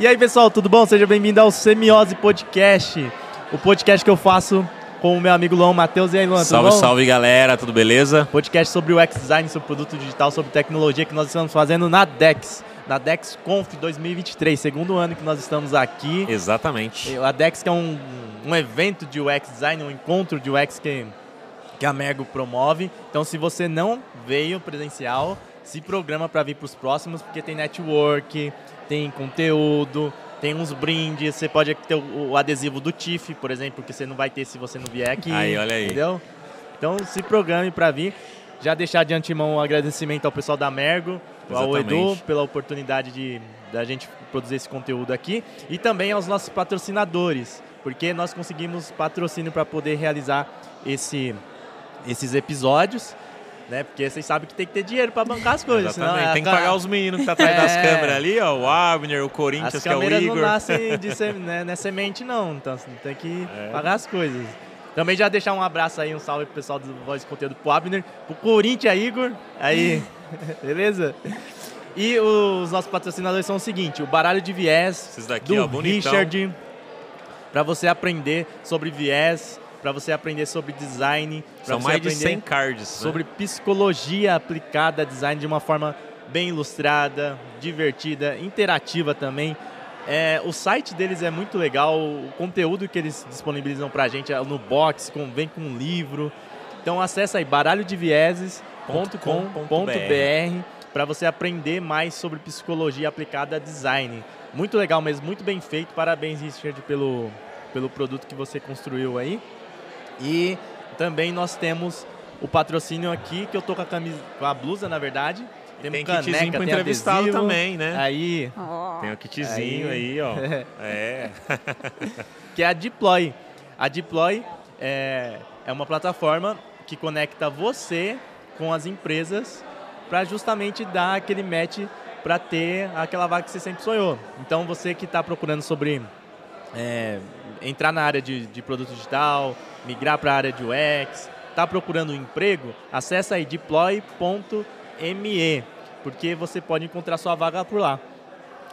E aí, pessoal, tudo bom? Seja bem-vindo ao Semiose Podcast, o podcast que eu faço com o meu amigo Luan Matheus. E aí, Luan, Salve, bom? salve, galera, tudo beleza? Podcast sobre o X-Design, sobre produto digital, sobre tecnologia que nós estamos fazendo na DEX, na DEX Conf 2023, segundo ano que nós estamos aqui. Exatamente. A DEX que é um, um evento de UX Design, um encontro de UX que, que a Mergo promove. Então, se você não veio presencial, se programa para vir para os próximos, porque tem network, tem conteúdo, tem uns brindes, você pode ter o, o adesivo do TIFF, por exemplo, que você não vai ter se você não vier aqui. Aí, olha aí. Entendeu? Então, se programe para vir. Já deixar de antemão um agradecimento ao pessoal da Mergo, ao Exatamente. Edu, pela oportunidade de da gente produzir esse conteúdo aqui e também aos nossos patrocinadores, porque nós conseguimos patrocínio para poder realizar esse, esses episódios, né? Porque vocês sabem que tem que ter dinheiro para bancar as coisas, senão Exatamente. é Tem que pagar os meninos que tá atrás das É. câmeras ali, ó. O Abner, o Corinthians, as que é o câmeras Igor. não nascem de sem, né, não é semente não, então você tem que É. pagar as coisas. Também já deixar um abraço aí, um salve pro pessoal do Voz de Conteúdo pro Abner, pro Corinthians Igor, aí, beleza? E os nossos patrocinadores são o seguinte, o Baralho de Viés, daqui, do ó. Richard, para você aprender sobre viés, para você aprender sobre design, São mais de aprender 100 cards, né? sobre psicologia aplicada a design de uma forma bem ilustrada, divertida, interativa também. É, o site deles é muito legal, o conteúdo que eles disponibilizam pra gente é no box, com, vem com um livro. Então acessa aí baralhodevieses.com.br para você aprender mais sobre psicologia aplicada a design. Muito legal mesmo, muito bem feito. Parabéns, Richard, pelo, pelo produto que você construiu aí. E também nós temos o patrocínio aqui, que eu tô com a, camisa, com a blusa, na verdade. Temos Tem kitzinho pro entrevistado adesivo. também, né? Aí, Ó. Tem o kitzinho Aí. aí, ó. É. que é a Deploy. A Deploy é, é uma plataforma que conecta você com as empresas para justamente dar aquele match para ter aquela vaga que você sempre sonhou. Então você que está procurando sobre é, entrar na área de, de produto digital, migrar para a área de UX, está procurando um emprego, acessa aí deploy.me, porque você pode encontrar sua vaga por lá.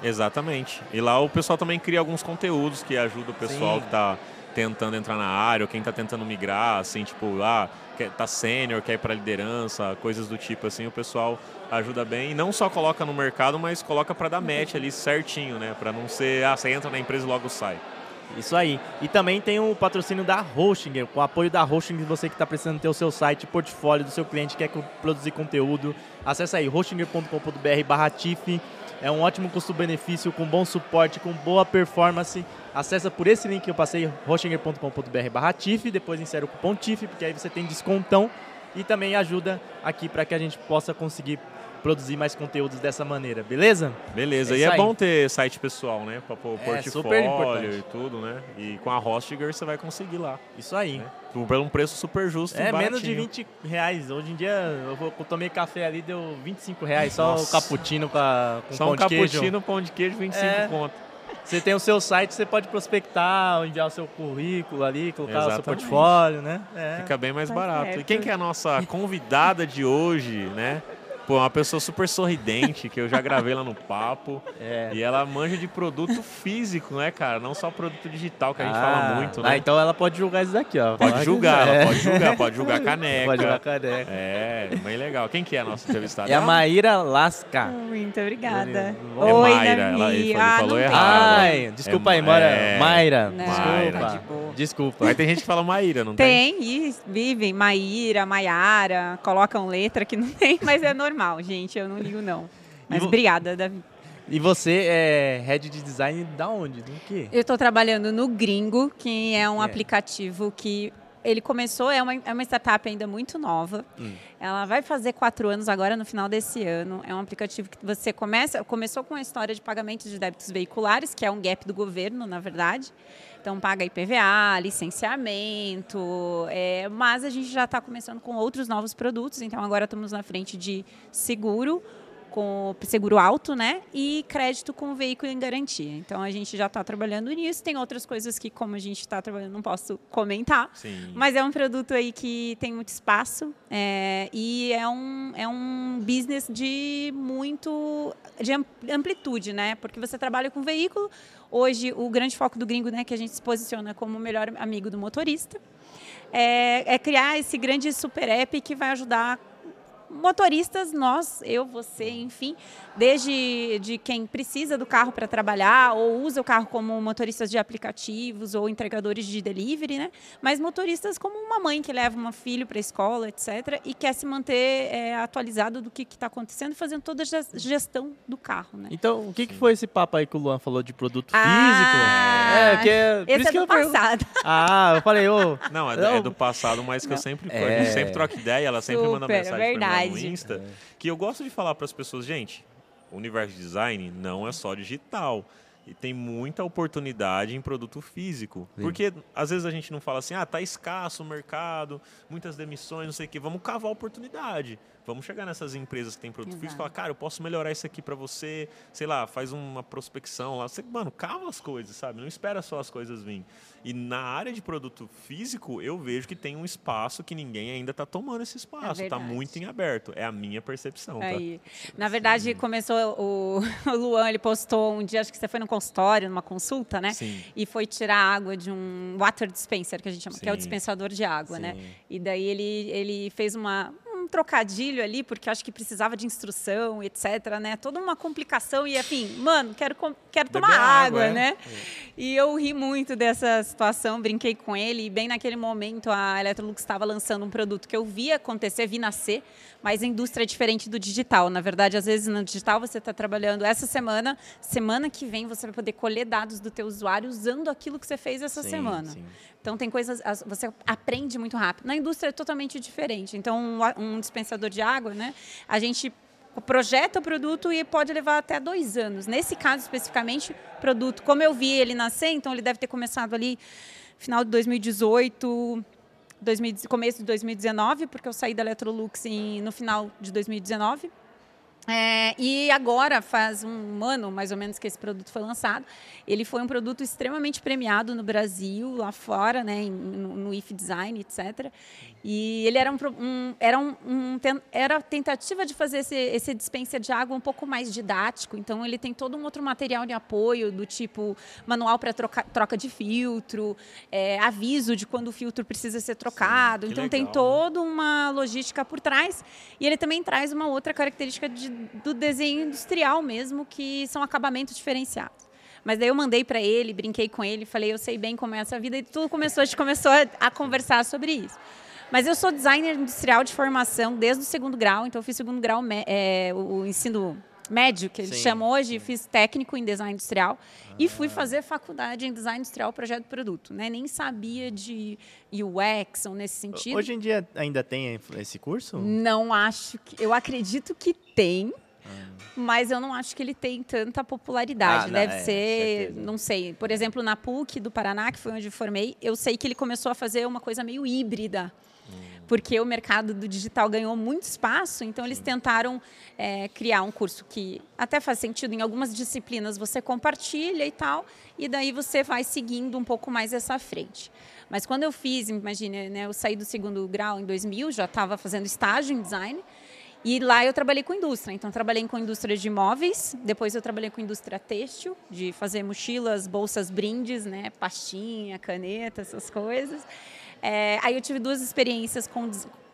Exatamente. E lá o pessoal também cria alguns conteúdos que ajudam o pessoal Sim. que tá tentando entrar na área, ou quem tá tentando migrar, assim, tipo, ah, tá sênior, quer ir pra liderança, coisas do tipo assim, o pessoal ajuda bem. E não só coloca no mercado, mas coloca para dar match ali certinho, né? Para não ser, ah, você entra na empresa e logo sai. Isso aí. E também tem o patrocínio da Hostinger, com o apoio da Hostinger, você que está precisando ter o seu site, portfólio do seu cliente, quer produzir conteúdo. Acesse aí, hostinger.com.br barra TIFF. É um ótimo custo-benefício, com bom suporte, com boa performance. Acessa por esse link que eu passei, hostinger.com.br barra TIFF, depois insere o cupom TIFF, porque aí você tem descontão e também ajuda aqui para que a gente possa conseguir produzir mais conteúdos dessa maneira, beleza? Beleza, É e é aí. bom ter site pessoal, né? Pra pôr É, super portfólio importante. e tudo, né? E com a Hostinger você vai conseguir lá. Isso aí. né? Por um preço super justo É, e menos de baratinho. 20 reais. Hoje em dia, eu, tomei café ali, deu 25 reais. Só Nossa. o cappuccino com, a, com Só pão um de queijo. cappuccino, pão de queijo, 25 É. conto. Você tem o seu site, você pode prospectar, enviar o seu currículo ali, colocar o seu Exatamente. portfólio, né? É. Fica bem mais Tá barato. E quem que é a nossa convidada de hoje, né? Pô, uma pessoa super sorridente, que eu já gravei lá no papo. É. E ela manja de produto físico, né, cara? Não só produto digital, que a gente Ah, fala muito, né? Ah, então ela pode julgar isso daqui, ó. Pode julgar, é. ela pode julgar, pode julgar caneca. Pode julgar caneca. É, bem legal. Quem que é a nossa entrevistada? É a Maíra Lasca. Muito obrigada. É Oi, Mayra, ela- Davi. ele falou- ah, falou errado. Ai, desculpa É aí, Mora. é. Mayra. Não, desculpa. tá de boa. Desculpa. Mas tem gente que fala Maíra, não tem? Tem, e vivem, Maíra, Maiara, colocam letra que não tem, mas é normal, gente, eu não ligo não. Mas vo- obrigada, Davi. E você é head de design da onde? Do quê? Eu estou trabalhando no Gringo, que é um É. aplicativo que ele começou, é uma, é uma startup ainda muito nova. Hum. Ela vai fazer quatro anos agora, no final desse ano. É um aplicativo que você começa, começou com a história de pagamentos de débitos veiculares, que é um gap do governo, na verdade. Então, paga IPVA, licenciamento, é, mas a gente já está começando com outros novos produtos. Então, agora estamos na frente de seguro, com seguro alto, né? E crédito com veículo em garantia. Então a gente já está trabalhando nisso. Tem outras coisas que, como a gente está trabalhando, não posso comentar. Sim. Mas é um produto aí que tem muito espaço é, e é um, é um business de muito de amplitude, né? Porque você trabalha com veículo. Hoje o grande foco do gringo, né, que a gente se posiciona como o melhor amigo do motorista, é, é criar esse grande super app que vai ajudar motoristas, nós, eu, você, enfim, desde de quem precisa do carro para trabalhar ou usa o carro como motoristas de aplicativos ou entregadores de delivery, né? Mas motoristas como uma mãe que leva um filho para a escola, etc., e quer se manter é, atualizado do que está acontecendo, fazendo toda a gestão do carro, né? Então, o que, que foi esse papo aí que o Luan falou de produto ah, físico? É, que é, esse é do passado. Ah, eu falei, ô. Oh, não, é, é, do passado, mas que eu sempre, é. a gente sempre troca ideia, ela sempre Super, manda mensagem verdade. No Insta, é. que eu gosto de falar para as pessoas, gente, o universo de design não é só digital. E tem muita oportunidade em produto físico. Sim. Porque às vezes a gente não fala assim, ah, tá escasso o mercado, muitas demissões, não sei o quê. Vamos cavar a oportunidade. Vamos chegar nessas empresas que têm produto Exato. físico e falar, cara, eu posso melhorar isso aqui para você, sei lá, faz uma prospecção lá. Você, mano, cava as coisas, sabe? Não espera só as coisas virem. E na área de produto físico, eu vejo que tem um espaço que ninguém ainda está tomando esse espaço. Está é muito em aberto. É a minha percepção. Tá? Aí. Na verdade, Sim. começou o, o Luan, ele postou um dia, acho que você foi no consultório, numa consulta, né? Sim. E foi tirar água de um water dispenser, que a gente chama, Sim. que é o dispensador de água, né? Sim. né? E daí ele, ele fez uma, trocadilho ali, porque acho que precisava de instrução, etc, né? Toda uma complicação e, enfim, mano, quero, quero tomar água, água, né? É. E eu ri muito dessa situação, brinquei com ele e bem naquele momento a Electrolux estava lançando um produto que eu vi acontecer, vi nascer, mas a indústria é diferente do digital. Na verdade, às vezes no digital você está trabalhando essa semana, semana que vem você vai poder colher dados do teu usuário usando aquilo que você fez essa sim, semana. Sim. Então tem coisas, você aprende muito rápido. Na indústria é totalmente diferente. Então um, um dispensador de água, né? A gente projeta o produto e pode levar até dois anos. Nesse caso especificamente, produto, como eu vi ele nascer, então ele deve ter começado ali final de 2018, 2000, começo de 2019, porque eu saí da Electrolux em, no final de 2019. É, e agora, faz um ano mais ou menos que esse produto foi lançado, ele foi um produto extremamente premiado no Brasil, lá fora, né, no, no IF Design, etc. E ele era um, um era um, um, era tentativa de fazer esse, esse dispenser de água um pouco mais didático. Então ele tem todo um outro material de apoio do tipo manual para troca, troca de filtro, é, aviso de quando o filtro precisa ser trocado. Sim, então legal, tem né? toda uma logística por trás. E ele também traz uma outra característica de, do desenho industrial mesmo, que são acabamentos diferenciados. Mas daí eu mandei para ele, brinquei com ele, falei, eu sei bem como é essa vida, e tudo começou, a gente começou a, a conversar sobre isso. Mas eu sou designer industrial de formação desde o segundo grau, então eu fiz segundo grau, é, o ensino médio, que eles chamam hoje, fiz técnico em design industrial ah. e fui fazer faculdade em design industrial projeto de produto, né? Nem sabia de UX ou nesse sentido. Hoje em dia ainda tem esse curso? Não acho que, eu acredito que tem. Ah. Mas eu não acho que ele tem tanta popularidade. Ah, Deve não, é, ser, certeza. não sei. Por exemplo, na PUC do Paraná, que foi onde eu formei, eu sei que ele começou a fazer uma coisa meio híbrida porque o mercado do digital ganhou muito espaço, então eles tentaram é, criar um curso que até faz sentido em algumas disciplinas você compartilha e tal, e daí você vai seguindo um pouco mais essa frente. Mas quando eu fiz, imagine, né, eu saí do segundo grau em 2000, já estava fazendo estágio em design, e lá eu trabalhei com indústria. Então, trabalhei com indústria de imóveis, depois eu trabalhei com indústria têxtil, de fazer mochilas, bolsas, brindes, né, pastinha, caneta, essas coisas. É, aí eu tive duas experiências com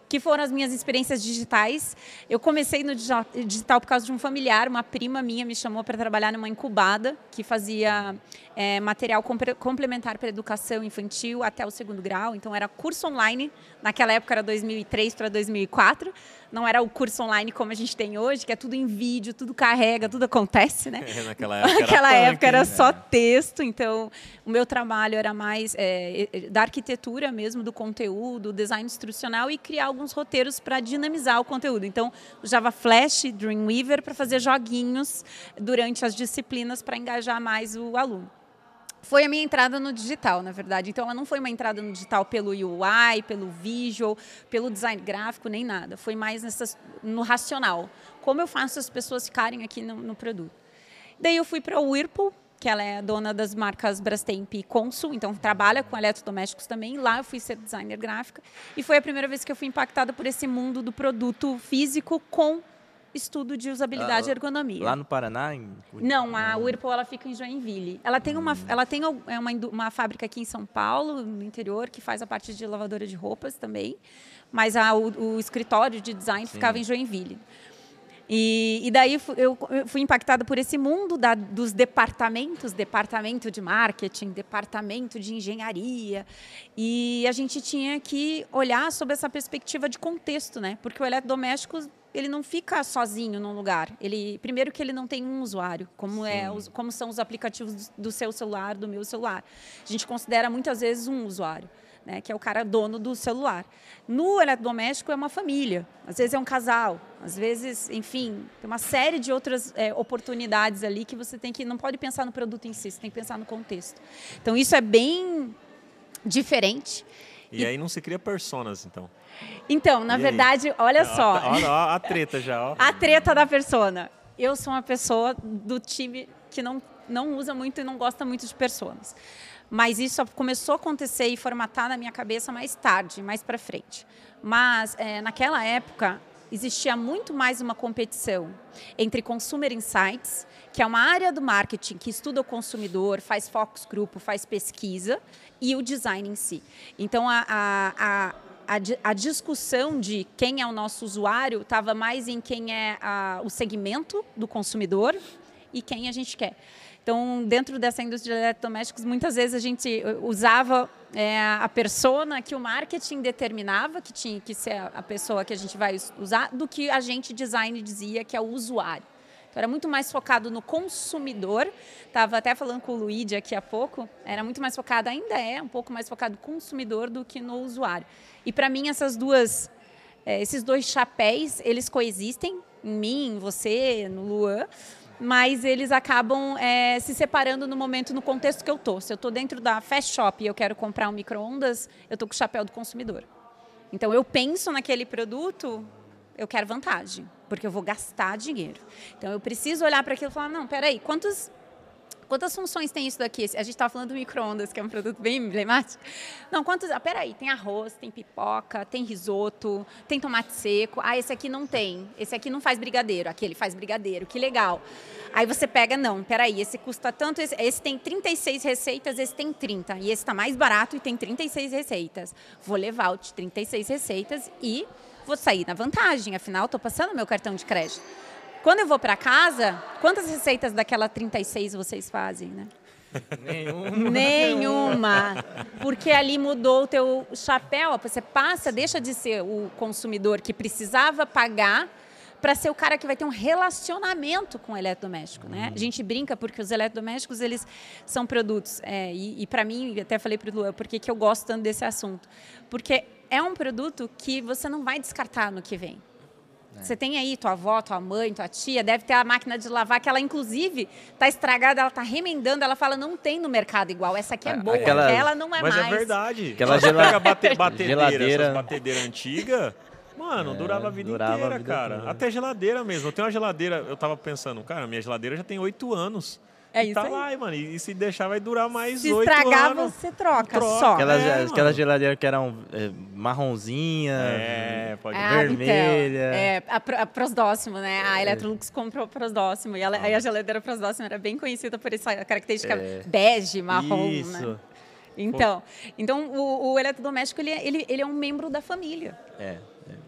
que foram as minhas experiências digitais. Eu comecei no digital por causa de um familiar, uma prima minha me chamou para trabalhar numa incubada que fazia é, material complementar para educação infantil até o segundo grau. Então era curso online, naquela época era 2003 para 2004 não era o curso online como a gente tem hoje, que é tudo em vídeo, tudo carrega, tudo acontece, né? É, naquela época Naquela era, época era só texto, então o meu trabalho era mais é, da arquitetura mesmo, do conteúdo, design instrucional e criar alguns roteiros para dinamizar o conteúdo. Então, usava Flash, Dreamweaver para fazer joguinhos durante as disciplinas para engajar mais o aluno. Foi a minha entrada no digital, na verdade. Então, ela não foi uma entrada no digital pelo UI, pelo visual, pelo design gráfico, nem nada. Foi mais nessas, no racional. Como eu faço as pessoas ficarem aqui no, no produto. Daí eu fui para o Whirlpool, que ela é dona das marcas Brastemp e Consul, então trabalha com eletrodomésticos também. Lá eu fui ser designer gráfica e foi a primeira vez que eu fui impactada por esse mundo do produto físico com estudo de usabilidade Ah, e ergonomia. Lá no Paraná? Em... Não, a Whirlpool ela fica em Joinville. Ela tem uma, ela tem é uma, uma fábrica aqui em São Paulo, no interior, que faz a parte de lavadora de roupas também. Mas a, o, o escritório de design ficava em Joinville. E, e daí eu, fui impactada por esse mundo da- dos departamentos, departamento de marketing, departamento de engenharia, e a gente tinha que olhar sob essa perspectiva de contexto, né? Porque o eletrodoméstico ele não fica sozinho num lugar. Ele primeiro que ele não tem um usuário, como é os- como são os aplicativos do seu celular, do meu celular. A gente considera muitas vezes um usuário. Né, que é o cara dono do celular. No eletrodoméstico é uma família, às vezes é um casal, às vezes, enfim, tem uma série de outras é, oportunidades ali que você tem que não pode pensar no produto em si, você tem que pensar no contexto. Então isso é bem diferente. E aí não se cria personas, então. Então, na E aí? verdade, olha só, Olha ó, a treta já, ó. a treta da persona. Eu sou uma pessoa do time que não, não usa muito e não gosta muito de personas. Mas isso começou a acontecer e formatar na minha cabeça mais tarde, mais para frente. Mas é, naquela época existia muito mais uma competição entre Consumer Insights, que é uma área do marketing que estuda o consumidor, faz focus grupo, faz pesquisa, e o design em si. Então, a, a, a a, di- a discussão de quem é o nosso usuário estava mais em quem é o segmento do consumidor e quem a gente quer. Então, dentro dessa indústria de eletrodomésticos, muitas vezes a gente usava eh, a persona que o marketing determinava, que tinha que ser a pessoa que a gente vai us- usar, do que a gente design dizia que é o usuário. Então, era muito mais focado no consumidor. Estava até falando com o Luigi aqui há pouco. Era muito mais focado, ainda é um pouco mais focado no consumidor do que no usuário. E para mim essas duas, eh, esses dois chapéus, eles coexistem em mim, em você, no Luan, mas eles acabam eh, se separando no momento, no contexto que eu tô. Se eu estou dentro da fast shop e eu quero comprar um micro-ondas, eu estou com o chapéu do consumidor. Então eu penso naquele produto, eu quero vantagem, porque eu vou gastar dinheiro. Então eu preciso olhar para aquilo e falar, não, peraí, quantos Quantas funções tem isso daqui? A gente estava falando do micro-ondas, que é um produto bem emblemático. Não, quantos. Ah, peraí, tem arroz, tem pipoca, tem risoto, tem tomate seco. Ah, esse aqui não tem. Esse aqui não faz brigadeiro. Aquele faz brigadeiro, que legal. Aí você pega, não, peraí, esse custa tanto, esse, esse tem 36 receitas, esse tem 30. E esse está mais barato e tem 36 receitas. Vou levar o de 36 receitas e vou sair na vantagem. Afinal, estou passando meu cartão de crédito. Quando eu vou para casa, quantas receitas daquela 36 vocês fazem, né? Nenhum. Nenhuma. Porque ali mudou o teu chapéu. Você passa, deixa de ser o consumidor que precisava pagar para ser o cara que vai ter um relacionamento com o eletrodoméstico, né? A gente brinca porque os eletrodomésticos eles são produtos é, e, e para mim até falei para o Luan por que que eu gosto tanto desse assunto, porque é um produto que você não vai descartar no que vem. Você tem aí tua avó, tua mãe, tua tia, deve ter a máquina de lavar que ela, inclusive, está estragada, ela está remendando, ela fala, não tem no mercado igual, essa aqui é A- boa, aquela- ela não é Mas mais. é verdade. Aquela gela- pega bate, batedeira, geladeira. essas batedeiras antigas, mano, É, durava a vida durava a inteira, vida cara. toda. Até geladeira mesmo. Eu tenho uma geladeira, eu tava pensando, cara, minha geladeira já tem oito anos. É E isso tá aí. lá, mano. E se deixar, vai durar mais Se oito estragar, anos. você troca, Troca. só. Aquela, É, aquela mano. geladeira que eram é, marronzinha. É, pode Ah, ver. vermelha. Então, é, a, a Prosdóximo, né? A Electrolux comprou a Prosdóximo. E ela- aí a geladeira Prosdóximo era bem conhecida por essa característica bege, marrom, né? Isso. Então, então o, o eletrodoméstico, ele, é- ele, ele é um membro da família. É.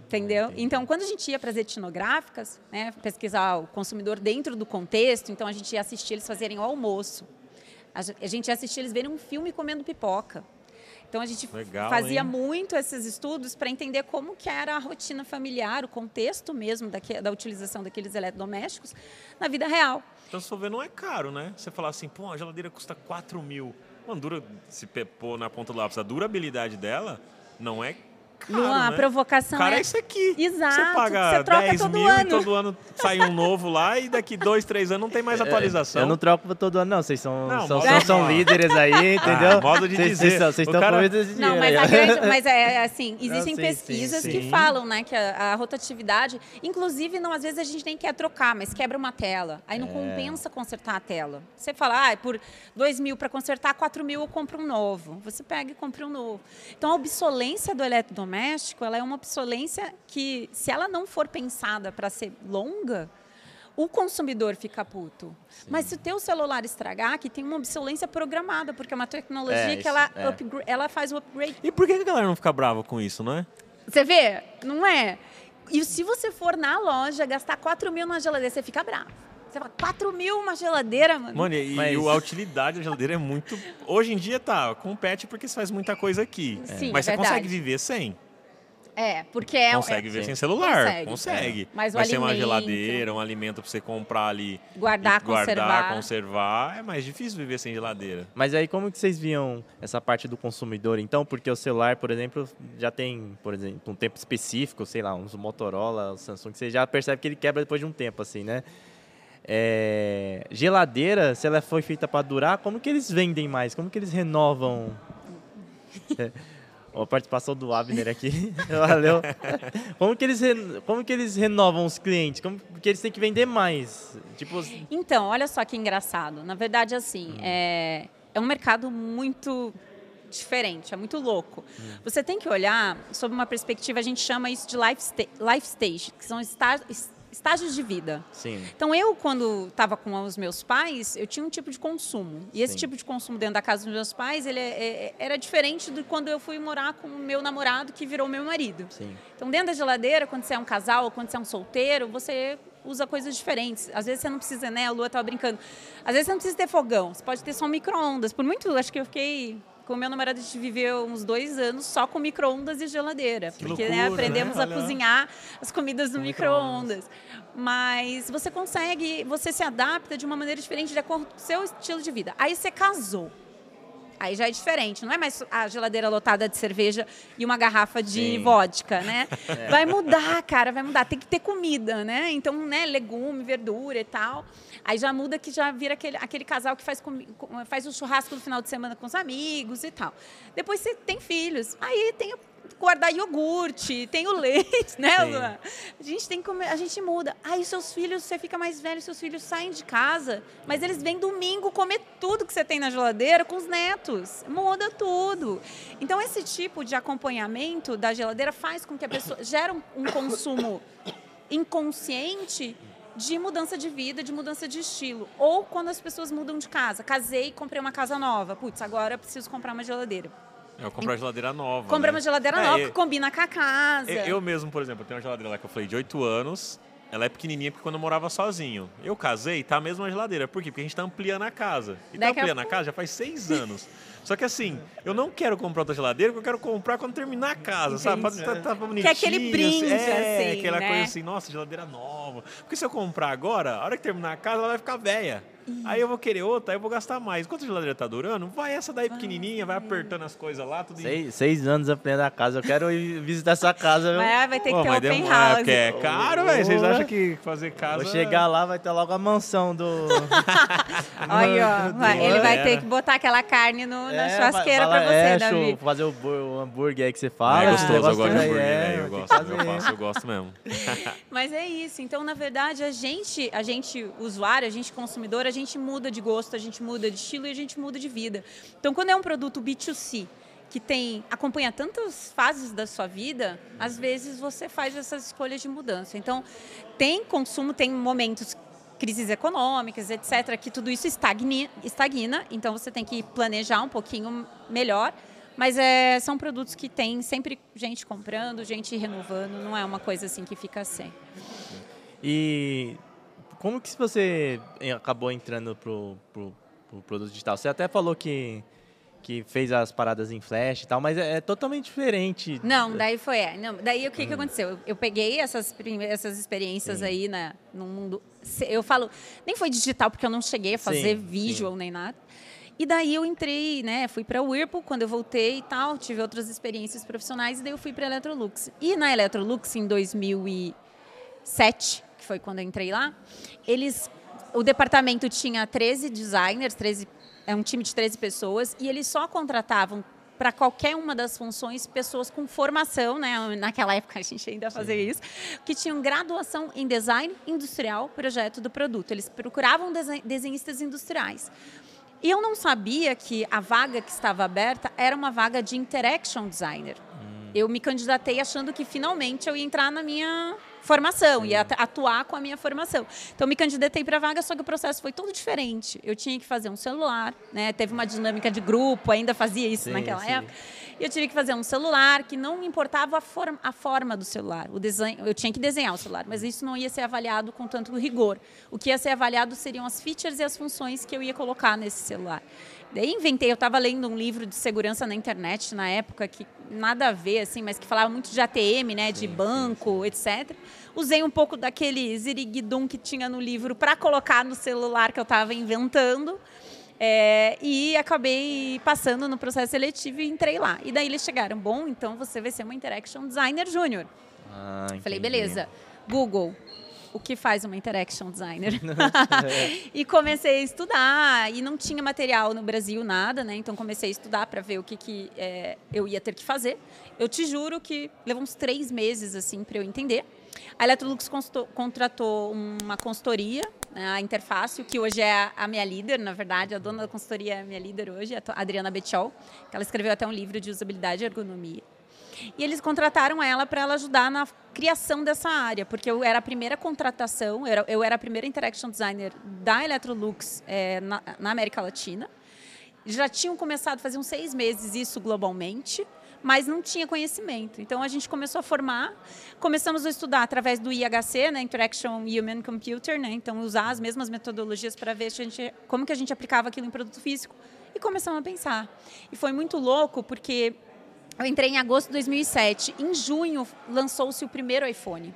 Entendeu? Então, quando a gente ia para as etnográficas, né, pesquisar o consumidor dentro do contexto, então a gente ia assistir eles fazerem o almoço. A ge- a gente ia assistir eles verem um filme comendo pipoca. Então a gente Legal, fazia hein? muito esses estudos para entender como que era a rotina familiar, o contexto mesmo daque- da utilização daqueles eletrodomésticos na vida real. Então, se for ver, não é caro, né? Você falar assim, pô, a geladeira custa 4 mil. Mano, dura, se pôr na ponta do lápis, a durabilidade dela não é caro, Luan, a né? provocação Cara, é... é isso aqui. Exato, Você paga você troca 10 todo mil ano. e todo ano sai um novo lá e daqui dois, três anos não tem mais atualização. Eu não troco todo ano, não. Vocês são, Não, são, são, são líderes aí, entendeu? Ah, modo de Vocês- dizer. Vocês estão cara- com medo de dinheiro. Não, mas, a aí. grande, mas é assim, existem sim, pesquisas sim, que sim. falam, né, que a, a rotatividade, inclusive, não, às vezes a gente nem quer trocar, mas quebra uma tela. Aí É. não compensa consertar a tela. Você fala, ah, por 2 mil para consertar, 4 mil eu compro um novo. Você pega e compra um novo. Então, a obsolência do eletrodoméstico, ela é uma obsolência que, se ela não for pensada para ser longa, o consumidor fica puto. Mas se o teu celular estragar, que tem uma obsolência programada, porque é uma tecnologia É, que ela, é. ela faz o upgrade E por que que a galera não fica brava com isso, não é? você vê? Não é? E se você for na loja gastar 4 mil na geladeira, você fica bravo. Você fala, 4 mil uma geladeira, mano? Mano, e, Mas- e a utilidade da geladeira é muito. Hoje em dia tá, compete porque você faz muita coisa aqui. Sim, Mas você verdade. consegue viver sem. É, porque é... consegue é- viver Sim. sem celular. Consegue, Consegue. é. Mas o Vai ser uma geladeira, um alimento pra você comprar ali. Guardar, guardar, conservar. conservar. É mais difícil viver sem geladeira. Mas aí como que vocês viam essa parte do consumidor, então? Porque o celular, por exemplo, já tem, por exemplo, um tempo específico, sei lá, uns Motorola, o Samsung, que você já percebe que ele quebra depois de um tempo, assim, né? É, geladeira, se ela foi feita para durar, como que eles vendem mais? Como que eles renovam? É, a participação do Abner aqui, valeu. Como que eles como que eles renovam os clientes? Como que eles têm que vender mais? Tipo, Então, olha só que engraçado. Na verdade, assim, é, é um mercado muito diferente, é muito louco. Você tem que olhar sob uma perspectiva, a gente chama isso de life, sta life stage, que são está- es- estágios de vida. sim. Então, eu, quando estava com os meus pais, eu tinha um tipo de consumo. E esse Sim. tipo de consumo dentro da casa dos meus pais, ele é- é- era diferente de quando eu fui morar com o meu namorado, que virou meu marido. Sim. Então, dentro da geladeira, quando você é um casal, quando você é um solteiro, você usa coisas diferentes. Às vezes você não precisa, né? A Lua estava brincando. Às vezes você não precisa ter fogão, você pode ter só um micro-ondas. Por muito, acho que eu fiquei. Com meu namorado, a gente viveu uns dois anos só com micro-ondas e geladeira. Que porque loucura, né, aprendemos né? a cozinhar as comidas no micro-ondas. Mas você consegue, você se adapta de uma maneira diferente de acordo com o seu estilo de vida. Aí você casou. Aí já é diferente, não é mais a geladeira lotada de cerveja e uma garrafa de Sim. vodka, né? Vai mudar, cara, vai mudar. Tem que ter comida, né? Então, né, legume, verdura e tal. Aí já muda que já vira aquele, aquele casal que faz, comi- co- faz o churrasco no final de semana com os amigos e tal. Depois você tem filhos. Aí tem o guardar iogurte, tem o leite, né. Luan? A gente tem que comer, a gente muda. Aí seus filhos, você fica mais velho, seus filhos saem de casa, mas eles vêm domingo comer tudo que você tem na geladeira com os netos. Muda tudo. Então esse tipo de acompanhamento da geladeira faz com que a pessoa gera um, um consumo inconsciente de mudança de vida, de mudança de estilo. Ou quando as pessoas mudam de casa. Casei e comprei uma casa nova. Putz, agora eu preciso comprar uma geladeira. Eu compro a geladeira nova. Compra né? uma geladeira É, nova eu- que combina com a casa. Eu, eu mesmo, por exemplo, eu tenho uma geladeira lá que eu falei de 8 anos. Ela é pequenininha porque quando eu morava sozinho. Eu casei, tá a mesma geladeira. Por quê? Porque a gente tá ampliando a casa. E tá Daqui a ampliando a pouco- casa já faz seis anos. Só que assim, eu não quero comprar outra geladeira, porque eu quero comprar quando terminar a casa, sabe? Pra Entendi. tá, tá bonitinho. Que é aquele brinde, é, assim, aquela né? coisa assim, nossa, geladeira nova. Porque se eu comprar agora, a hora que terminar a casa, ela vai ficar velha. Aí eu vou querer outra, aí eu vou gastar mais. Enquanto a geladeira tá durando, vai essa daí pequenininha, vai apertando as coisas lá, tudo em- Seis, seis anos ampliando a casa. Eu quero ir visitar essa casa. Vai, vai ter que Pô, ter mas open demora, house. porque é caro, velho. Vocês acham que fazer casa... Vou chegar lá, vai ter logo a mansão do. Aí, ó, vai- ele vai ter que botar aquela carne no- na É, churrasqueira vai- pra você, é, Davi. show, fazer o, o hambúrguer aí que você Ah, fala. é esse gostoso, eu negócio gosto de aí, hambúrguer, é, velho. Eu tem que gosto, eu fazer. faço, eu gosto mesmo. Mas é isso. Então, na verdade, a gente, a gente usuário, a gente consumidor, a gente muda de gosto, a gente muda de estilo e a gente muda de vida. Então, quando é um produto B2C que tem acompanha tantas fases da sua vida, às vezes você faz essas escolhas de mudança. Então, tem consumo, tem momentos crises econômicas, etc, que tudo isso estagni, estagna, então você tem que planejar um pouquinho melhor. Mas é, são produtos que tem sempre gente comprando, gente renovando, não é uma coisa assim que fica sem. E como que você acabou entrando pro, pro, pro produto digital? Você até falou que, que fez as paradas em flash e tal, mas é, é totalmente diferente. Não, daí foi. É, não, daí o que, que aconteceu? Eu, eu peguei essas, essas experiências Sim. aí na, no mundo. Eu falo, nem foi digital, porque eu não cheguei a fazer Sim, visual nem nada. E daí eu entrei, né, fui para a Whirlpool, quando eu voltei e tal, tive outras experiências profissionais, e daí eu fui para a Electrolux. E na Electrolux, em 2007, que foi quando eu entrei lá, eles, o departamento tinha 13 designers, 13, é um time de 13 pessoas, e eles só contratavam para qualquer uma das funções pessoas com formação, né? Naquela época a gente ainda fazia Sim. isso, que tinham graduação em design industrial, projeto do produto. Eles procuravam desenhistas industriais. E eu não sabia que a vaga que estava aberta era uma vaga de interaction designer. Hum. Eu me candidatei achando que finalmente eu ia entrar na minha formação, Sim. ia atuar com a minha formação. Então, me candidatei para a vaga, só que o processo foi todo diferente. Eu tinha que fazer um celular, né? teve uma dinâmica de grupo, ainda fazia isso sim, naquela sim. época. E eu tive que fazer um celular que não importava a, forma, a forma do celular. O desenho, eu tinha que desenhar o celular, mas isso não ia ser avaliado com tanto rigor. O que ia ser avaliado seriam as features e as funções que eu ia colocar nesse celular. Daí inventei, eu estava lendo um livro de segurança na internet na época, que nada a ver, assim, mas que falava muito de ATM, né, sim, de banco, sim, sim. etc. Usei um pouco daquele ziriguidum que tinha no livro para colocar no celular que eu estava inventando. É, e acabei passando no processo seletivo e entrei lá. E daí eles chegaram, bom, então você vai ser uma Interaction Designer Júnior. Ah, Falei, beleza. Google, o que faz uma interaction designer. e comecei a estudar e não tinha material no Brasil nada, né? Então comecei a estudar para ver o que, que é, eu ia ter que fazer. Eu te juro que levou uns três meses assim para eu entender. A Electrolux contratou uma consultoria, né, a Interface, que hoje é a minha líder, na verdade, a dona da consultoria é a minha líder hoje, a Adriana Betchol, que ela escreveu até um livro de usabilidade e ergonomia. E eles contrataram ela para ela ajudar na criação dessa área, porque eu era a primeira contratação, eu era, eu era a primeira interaction designer da Electrolux é, na, na América Latina. Já tinham começado, faziam seis meses isso globalmente, mas não tinha conhecimento. Então a gente começou a formar, começamos a estudar através do IHC, né, Interaction Human Computer, né, então usar as mesmas metodologias para ver gente, como que a gente aplicava aquilo em produto físico e começamos a pensar. E foi muito louco porque eu entrei em agosto de 2007. Em junho, lançou-se o primeiro iPhone.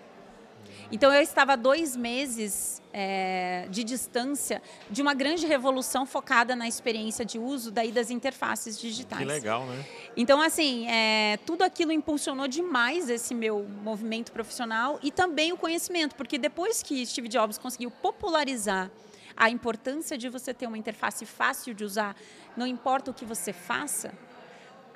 Então, eu estava dois meses é, de distância de uma grande revolução focada na experiência de uso daí das interfaces digitais. Que legal, né? Então, assim, é, tudo aquilo impulsionou demais esse meu movimento profissional e também o conhecimento, porque depois que Steve Jobs conseguiu popularizar a importância de você ter uma interface fácil de usar, não importa o que você faça,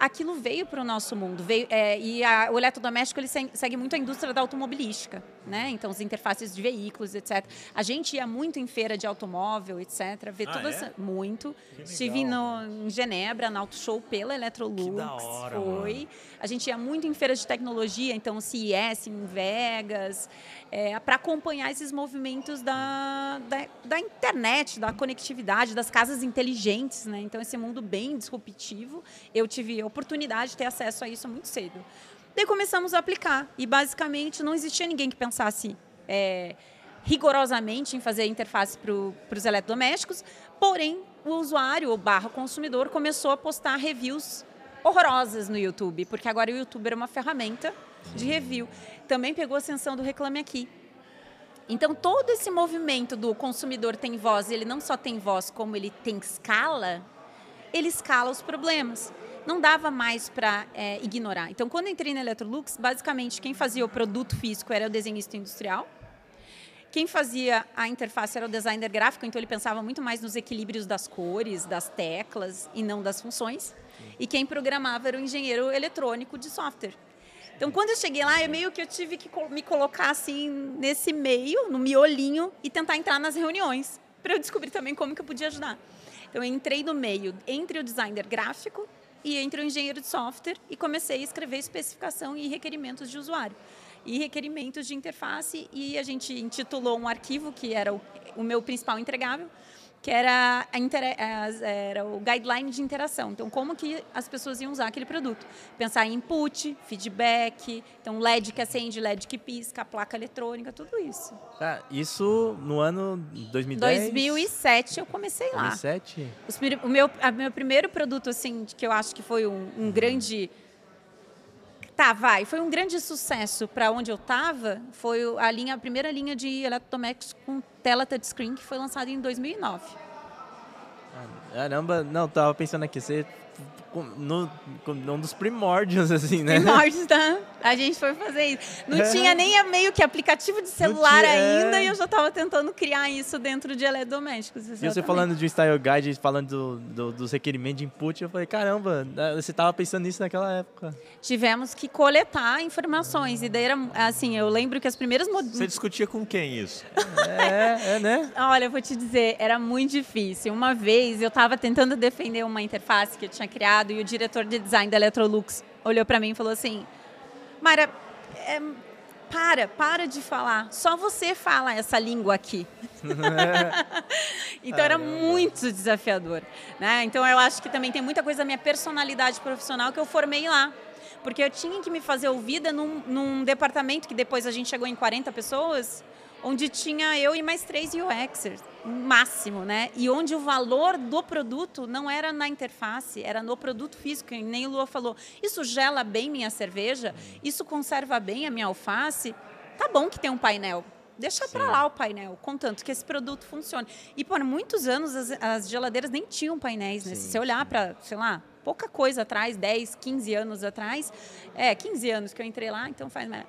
aquilo veio para o nosso mundo. Veio, é, e a, o eletrodoméstico ele segue muito a indústria da automobilística, né? Então, as interfaces de veículos, etc. A gente ia muito em feira de automóvel, etc. Ver ah, todas. É? Muito. Estive no, em Genebra, na Auto Show pela Electrolux. Que da hora, foi. Mano. A gente ia muito em feiras de tecnologia, então CES em Vegas, é, para acompanhar esses movimentos da, da, da, internet, da conectividade, das casas inteligentes, né? Então, esse mundo bem disruptivo. Eu tive a oportunidade de ter acesso a isso muito cedo. Daí começamos a aplicar e basicamente não existia ninguém que pensasse é, rigorosamente em fazer interface para os eletrodomésticos, porém o usuário ou barra consumidor começou a postar reviews horrorosas no YouTube, porque agora o YouTube era uma ferramenta de review. Também pegou a ascensão do Reclame Aqui. Então, todo esse movimento do consumidor tem voz, ele não só tem voz, como ele tem escala, ele escala os problemas. Não dava mais para é, ignorar. Então, quando entrei na Electrolux, basicamente, quem fazia o produto físico era o desenhista industrial, quem fazia a interface era o designer gráfico, então ele pensava muito mais nos equilíbrios das cores, das teclas e não das funções. E quem programava era o engenheiro eletrônico de software. Então, quando eu cheguei lá, é meio que eu tive que me colocar assim nesse meio, no miolinho, e tentar entrar nas reuniões, para eu descobrir também como que eu podia ajudar. Então, eu entrei no meio entre o designer gráfico e entre o engenheiro de software e comecei a escrever especificação e requerimentos de usuário. E requerimentos de interface, e a gente intitulou um arquivo, que era o, o meu principal entregável, que era, a, era o guideline de interação. Então, como que as pessoas iam usar aquele produto? Pensar em input, feedback, então LED que acende, LED que pisca, placa eletrônica, tudo isso. Tá, isso no ano 2010? 2007 eu comecei lá. 2007? Os, o meu, a, meu primeiro produto, assim, que eu acho que foi um, um grande... Tá, vai. Foi um grande sucesso para onde eu estava. Foi a, linha, a primeira linha de eletrodomésticos com tela touchscreen que foi lançada em 2009. Caramba, não, tava pensando aqui, você no, num dos primórdios, assim, né? Primórdios, tá? A gente foi fazer isso. Não é. tinha nem meio que aplicativo de celular tinha, ainda é. e eu já estava tentando criar isso dentro de eletrodomésticos. E você falando de um Style Guide, falando do, do, dos requerimentos de input, eu falei, caramba, né, você estava pensando nisso naquela época. Tivemos que coletar informações e daí era, assim, eu lembro que as primeiras... Você discutia com quem isso? É, é, né? Olha, eu vou te dizer, era muito difícil. Uma vez eu estava tentando defender uma interface que eu tinha criado e o diretor de design da Electrolux olhou para mim e falou assim: Mara, é, para, para de falar. Só você fala essa língua aqui. então era muito desafiador. Né? Então eu acho que também tem muita coisa da minha personalidade profissional que eu formei lá. Porque eu tinha que me fazer ouvida num, num departamento que depois a gente chegou em 40 pessoas onde tinha eu e mais três UXers, máximo, né? E onde o valor do produto não era na interface, era no produto físico, e nem o Lua falou. Isso gela bem minha cerveja? Isso conserva bem a minha alface? Tá bom que tem um painel. Deixa para lá o painel, contanto que esse produto funcione. E por muitos anos as, as geladeiras nem tinham painéis, né? Sim, Se você olhar para, sei lá, pouca coisa atrás, 10, 15 anos atrás. É, 15 anos que eu entrei lá, então faz mais.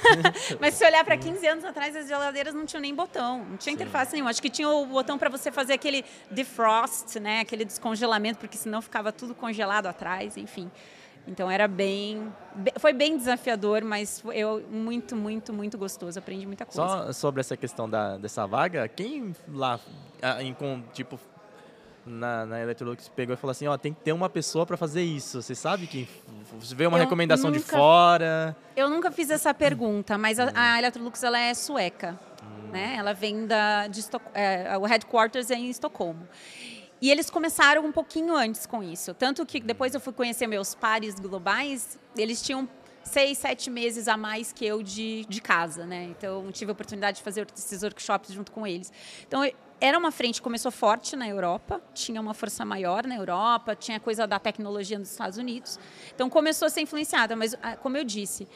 Mas se olhar para 15 anos atrás, as geladeiras não tinham nem botão, não tinha Sim. interface nenhuma. Acho que tinha o botão para você fazer aquele defrost, né, aquele descongelamento, porque senão ficava tudo congelado atrás, enfim. Então era bem, foi bem desafiador, mas eu muito, muito, muito gostoso. Aprendi muita coisa. Só sobre essa questão da, dessa vaga, quem lá, em, tipo, na, na Electrolux pegou e falou assim, ó, tem que ter uma pessoa para fazer isso. Você sabe que você vê uma eu recomendação nunca, de fora? Eu nunca fiz essa pergunta, mas a, a Electrolux ela é sueca, hum. né? Ela vem da de Estoc é, o headquarters é em Estocolmo. E eles começaram um pouquinho antes com isso. Tanto que depois eu fui conhecer meus pares globais, eles tinham seis, sete meses a mais que eu de, de casa, né? Então, tive a oportunidade de fazer esses workshops junto com eles. Então, era uma frente que começou forte na Europa, tinha uma força maior na Europa, tinha coisa da tecnologia nos Estados Unidos. Então começou a ser influenciada, mas ah, como eu disse,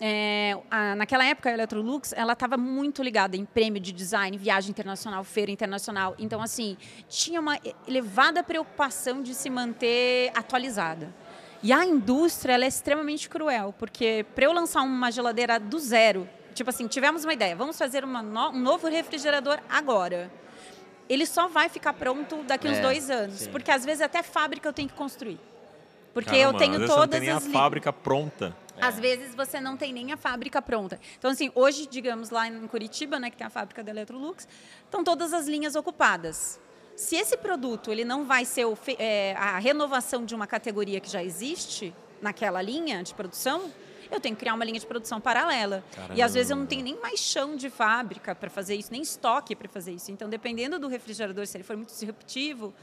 é, a, naquela época a Electrolux ela estava muito ligada em prêmio de design, viagem internacional, feira internacional. Então assim tinha uma elevada preocupação de se manter atualizada. E a indústria ela é extremamente cruel, porque para eu lançar uma geladeira do zero, tipo assim, tivemos uma ideia, vamos fazer no, um novo refrigerador agora ele só vai ficar pronto daqui uns é, dois anos. Sim. Porque às vezes até fábrica eu tenho que construir. Porque Caramba, eu tenho todas não tem nem a fábrica pronta. Às é. vezes você não tem nem a fábrica pronta. Então, assim, hoje, digamos, lá em Curitiba, né, que tem a fábrica da Electrolux, estão todas as linhas ocupadas. Se esse produto ele não vai ser é, a renovação de uma categoria que já existe naquela linha de produção, eu tenho que criar uma linha de produção paralela. Caramba. E às vezes eu não tenho nem mais chão de fábrica para fazer isso, nem estoque para fazer isso. Então, dependendo do refrigerador, se ele for muito disruptivo,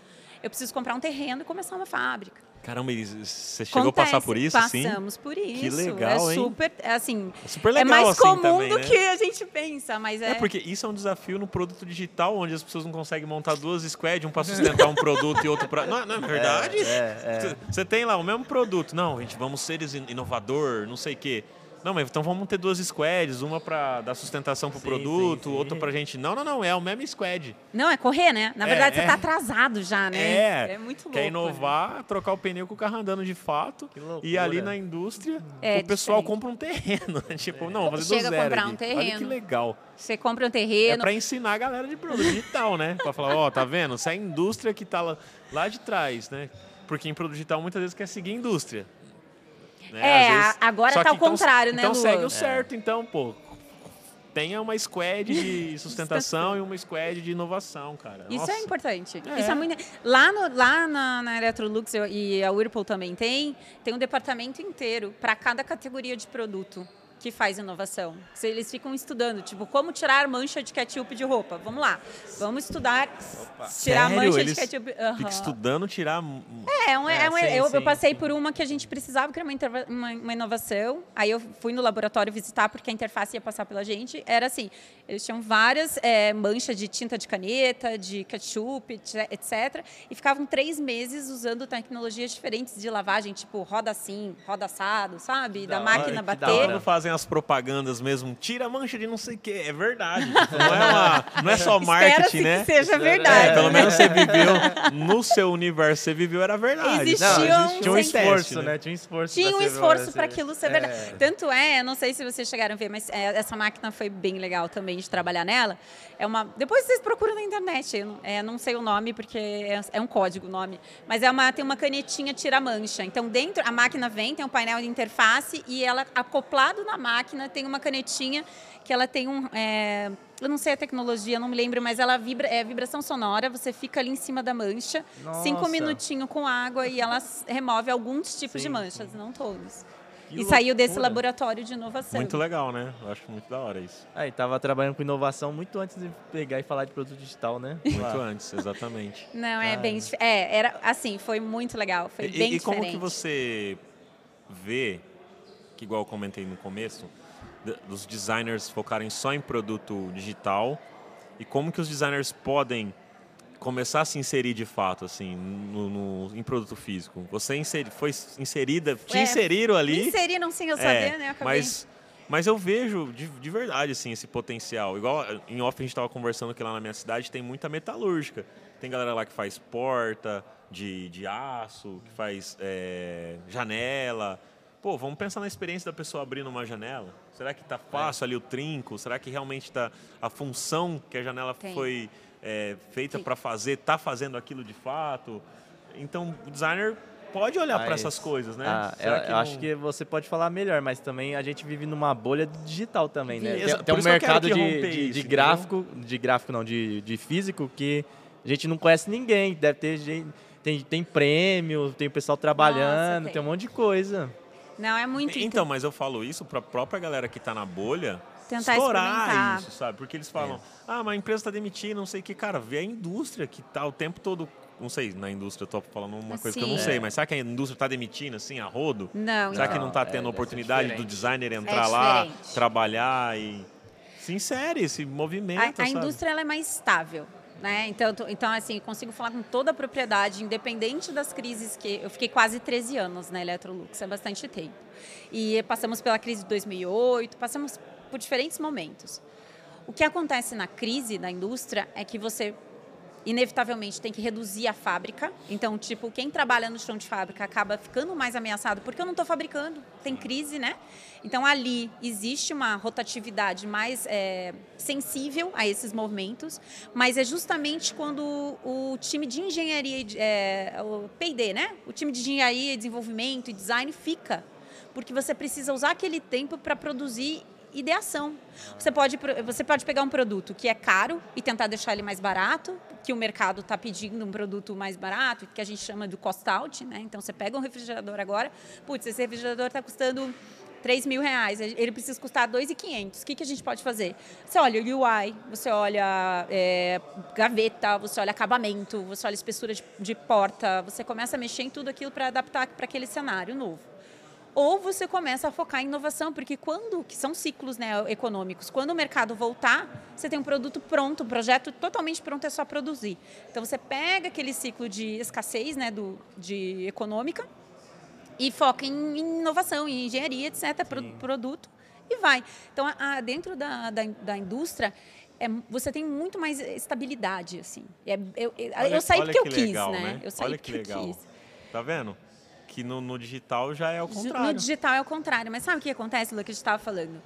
eu preciso comprar um terreno e começar uma fábrica. Caramba, você chegou Acontece, a passar por isso, sim? Passamos por isso. Que legal, é hein? Super, é assim, é super legal, é mais assim, comum também, do né? que a gente pensa, mas é... É porque isso é um desafio no produto digital, onde as pessoas não conseguem montar duas squads, um para sustentar um produto e outro para... Não, não é verdade? Você é, é, tem lá o mesmo produto. Não, gente, vamos ser inovador, não sei o quê. Não, mas então vamos ter duas squads, uma para dar sustentação pro sim, produto, sim, sim. outra pra gente. Não, não, não, é o mesmo squad. Não, é correr, né? Na verdade, é, você é. tá atrasado já, né? É. É muito louco. Quer inovar, né? trocar o pneu com o carro andando de fato. E ali na indústria, é, o pessoal diferente. compra um terreno. Né? tipo, não, fazer Chega do zero. a comprar aqui. um terreno. Olha que legal. Você compra um terreno. É para ensinar a galera de produto digital, né? Para falar, ó, oh, tá vendo? Se é a indústria que tá lá, lá de trás, né? Porque em produto digital muitas vezes quer seguir a indústria. Né? É, vezes... agora Só tá ao então, contrário, né, Então segue o certo, é. então, pô. Tenha uma squad de sustentação e uma squad de inovação, cara. Isso Nossa. é importante. É. Isso é muito... Lá, no, lá na, na Electrolux e a Whirlpool também tem, tem um departamento inteiro para cada categoria de produto que faz inovação. Eles ficam estudando, tipo, como tirar mancha de ketchup de roupa. Vamos lá, vamos estudar Opa. tirar Sério? mancha Eles de ketchup. Uhum. estudando tirar. É, um, é, é um, sim, eu, sim. eu, passei por uma que a gente precisava criar uma, uma, uma, inovação. Aí eu fui no laboratório visitar porque a interface ia passar pela gente. Era assim, eles tinham várias é, manchas de tinta de caneta, de ketchup, etc. E ficavam três meses usando tecnologias diferentes de lavagem, tipo roda assim, roda assado, sabe? Da, da máquina bater fazem as propagandas mesmo, tira a mancha de não sei o que, é verdade. Tipo, não, é uma, não é só marketing, né? que seja verdade. É, pelo né? menos você viveu no seu universo, você viveu, era verdade. Existia Não, um- existia um sem esforço, teste, né? né? Tinha um esforço. Tinha um esforço para aquilo ser É. verdade. Tanto é, não sei se vocês chegaram a ver, mas é, essa máquina foi bem legal também de trabalhar nela. É uma. Depois vocês procuram na internet. Eu não, é, não sei o nome porque é, é um código o nome. Mas é uma, tem uma canetinha tira mancha. Então dentro a máquina vem, tem um painel de interface e ela acoplado na máquina tem uma canetinha que ela tem um. é, eu não sei a tecnologia, não me lembro, mas ela vibra, é vibração sonora. Você fica ali em cima da mancha, cinco Nossa. minutinhos com água e ela remove alguns tipos de Sim, manchas, não todos. Que e saiu desse loucura. laboratório de inovação. Muito legal, né? Eu acho muito da hora isso. Aí, tava trabalhando com inovação muito antes de pegar e falar de produto digital, né? Muito antes, exatamente. Não, é bem dif- É, era assim, foi muito legal, foi E, bem e como diferente. que você vê, que igual eu comentei no começo, dos designers focarem só em produto digital e como que os designers podem começar a se inserir de fato assim no, no- em produto físico? Você inseri, foi inserida, te É, inseriram Me ali? inseriram sem eu É, saber, né? Eu mas, mas eu vejo de, de verdade assim, esse potencial. Igual em off a gente estava conversando que lá na minha cidade tem muita metalúrgica. Tem galera lá que faz porta de, de aço, que faz eh, janela. Pô, vamos pensar na experiência da pessoa abrindo uma janela. Será que tá fácil ali o trinco? Será que realmente tá a função que a janela Tem. foi eh, feita para fazer, tá fazendo aquilo de fato? Então, o designer pode olhar para essas coisas, né? ah, eu, eu não- acho que você pode falar melhor, mas também a gente vive numa bolha digital também, né? Tem, tem um mercado que de, de, isso, de entendeu? gráfico, de gráfico não, de, de físico, que a gente não conhece ninguém. Deve ter gente. Tem, tem prêmio, tem o pessoal trabalhando, tem. tem um monte de coisa. Não, é muito... Então, mas eu falo isso para a própria galera que está na bolha Tentar estourar isso, sabe? Porque eles falam, ah, mas a empresa está demitindo, não sei o que. Cara, vê a indústria que tá o tempo todo... Não sei, na indústria eu tô falando uma coisa que eu não sei, mas será que a indústria está demitindo, assim, a rodo? Não, Será então. que não está é, tendo ser oportunidade do diferente. designer entrar lá, É trabalhar e... Se insere, se A, movimenta, a sabe? indústria ela é mais estável. Né? Então, então, assim, consigo falar com toda a propriedade, independente das crises que... Eu fiquei quase 13 anos na Electrolux, é bastante tempo. E passamos pela crise de 2008, passamos por diferentes momentos. O que acontece na crise da indústria é que você inevitavelmente tem que reduzir a fábrica. Então, tipo, quem trabalha no chão de fábrica acaba ficando mais ameaçado porque eu não estou fabricando, tem crise, né? Então, ali existe uma rotatividade mais é, sensível a esses movimentos, mas é justamente quando o, time de engenharia, é, o P&D, né? O time de engenharia, desenvolvimento e design fica, porque você precisa usar aquele tempo para produzir ideação. Você pode, você pode pegar um produto que é caro e tentar deixar ele mais barato, que o mercado está pedindo um produto mais barato, que a gente chama do cost out, né? Então você pega um refrigerador agora, putz, esse refrigerador está custando 3 mil reais, ele precisa custar 2.500. O que, que a gente pode fazer? Você olha o UI, você olha é, gaveta, você olha acabamento, você olha espessura de, de porta, você começa a mexer em tudo aquilo para adaptar para aquele cenário novo ou você começa a focar em inovação, porque quando, que são ciclos né, econômicos, quando o mercado voltar, você tem um produto pronto, um projeto totalmente pronto, é só produzir. Então você pega aquele ciclo de escassez né, do, de econômica e foca em, inovação, em engenharia, etc., pro, produto, e vai. Então, a- a- dentro da, da, da indústria, é, você tem muito mais estabilidade, assim. É, eu, eu, Olha- eu saí porque eu que quis, legal, né? Eu saí Olha que porque eu legal. quis. Tá vendo? Que no, no digital já é o No contrário. digital é o contrário. Mas sabe o que acontece, Lu, que a gente estava falando?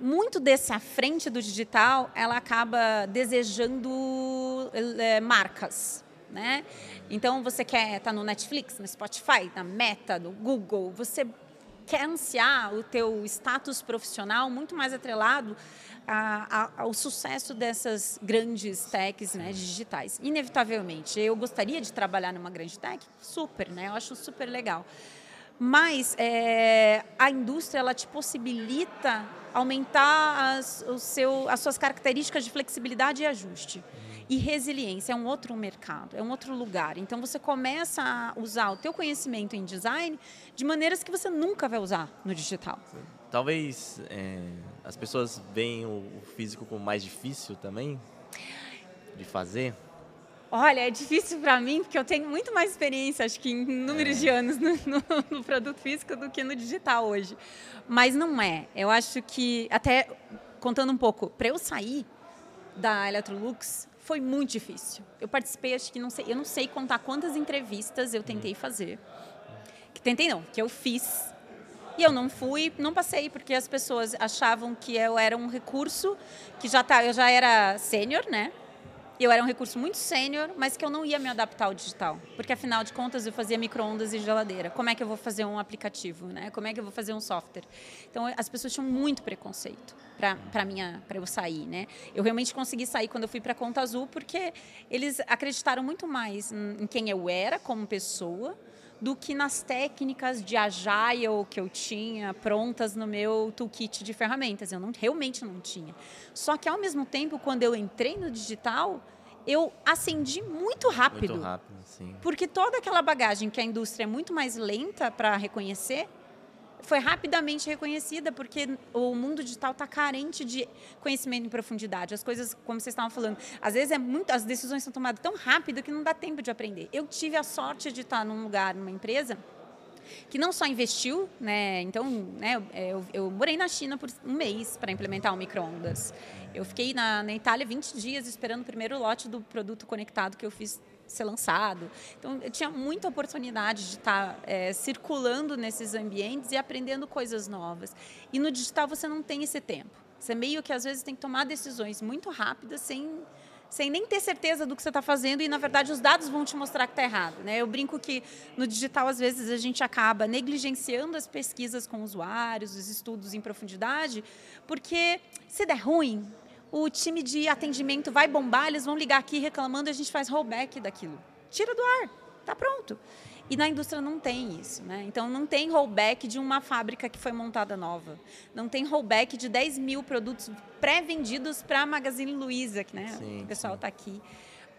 Muito desse à frente do digital, ela acaba desejando eh, marcas, né? Então, você quer estar no Netflix, no Spotify, na Meta, no Google, você quer ansiar o teu status profissional muito mais atrelado a- a- ao sucesso dessas grandes techs né, digitais. Inevitavelmente, eu gostaria de trabalhar numa grande tech, super, né? Eu acho super legal. Mas é, a indústria ela te possibilita aumentar as, o seu, as suas características de flexibilidade e ajuste. E resiliência é um outro mercado, é um outro lugar. Então você começa a usar o teu conhecimento em design de maneiras que você nunca vai usar no digital. Talvez é, as pessoas veem o, o físico como mais difícil também de fazer. Olha, é difícil para mim, porque eu tenho muito mais experiência, acho que em números é. de anos no, no, no, produto físico do que no digital hoje. Mas não é. Eu acho que, até contando um pouco, para eu sair da Electrolux, foi muito difícil. Eu participei, acho que não sei, eu não sei contar quantas entrevistas eu tentei hum. fazer. Que tentei não, que eu fiz. E eu não fui, não passei, porque as pessoas achavam que eu era um recurso que já tá, eu já era sênior, né? Eu era um recurso muito sênior, mas que eu não ia me adaptar ao digital. Porque, afinal de contas, eu fazia micro-ondas e geladeira. Como é que eu vou fazer um aplicativo? Né? Como é que eu vou fazer um software? Então, as pessoas tinham muito preconceito para eu sair. Né? Eu realmente consegui sair quando eu fui para a Conta Azul, porque eles acreditaram muito mais em quem eu era como pessoa do que nas técnicas de agile que eu tinha prontas no meu toolkit de ferramentas. Eu não, realmente não tinha. Só que, ao mesmo tempo, quando eu entrei no digital, eu acendi muito rápido. Muito rápido, sim. Porque toda aquela bagagem que a indústria é muito mais lenta para reconhecer, foi rapidamente reconhecida, porque o mundo digital está carente de conhecimento em profundidade. As coisas, como vocês estavam falando, às vezes é muito, as decisões são tomadas tão rápido que não dá tempo de aprender. Eu tive a sorte de estar num lugar, numa empresa, que não só investiu, né? Então, né, eu, eu morei na China por um mês para implementar o microondas. Eu fiquei na, na Itália 20 dias esperando o primeiro lote do produto conectado que eu fiz ser lançado. Então, eu tinha muita oportunidade de estar é, circulando nesses ambientes e aprendendo coisas novas. E no digital você não tem esse tempo. Você meio que às vezes tem que tomar decisões muito rápidas sem sem nem ter certeza do que você está fazendo e na verdade os dados vão te mostrar que está errado. Né? Eu brinco que no digital às vezes a gente acaba negligenciando as pesquisas com usuários, os estudos em profundidade, porque se der ruim, o time de atendimento vai bombar, eles vão ligar aqui reclamando e a gente faz rollback daquilo. Tira do ar, tá pronto. E na indústria não tem isso, né? Então não tem rollback de uma fábrica que foi montada nova. Não tem rollback de 10 mil produtos pré-vendidos para a Magazine Luiza, que né? Sim, o pessoal está aqui.